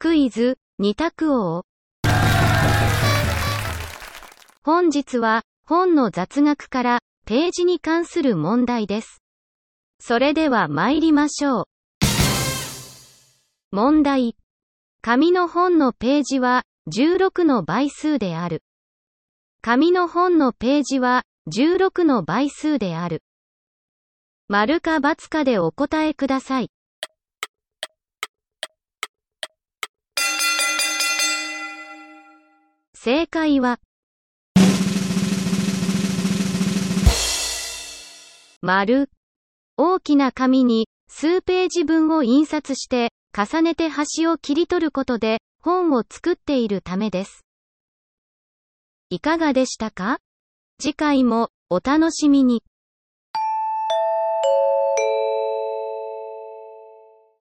クイズ、二択王。本日は、本の雑学から、ページに関する問題です。それでは参りましょう。問題。紙の本のページは、16の倍数である。紙の本のページは、16の倍数である。丸か×かでお答えください。正解は、丸。大きな紙に数ページ分を印刷して重ねて端を切り取ることで本を作っているためです。いかがでしたか？次回もお楽しみに。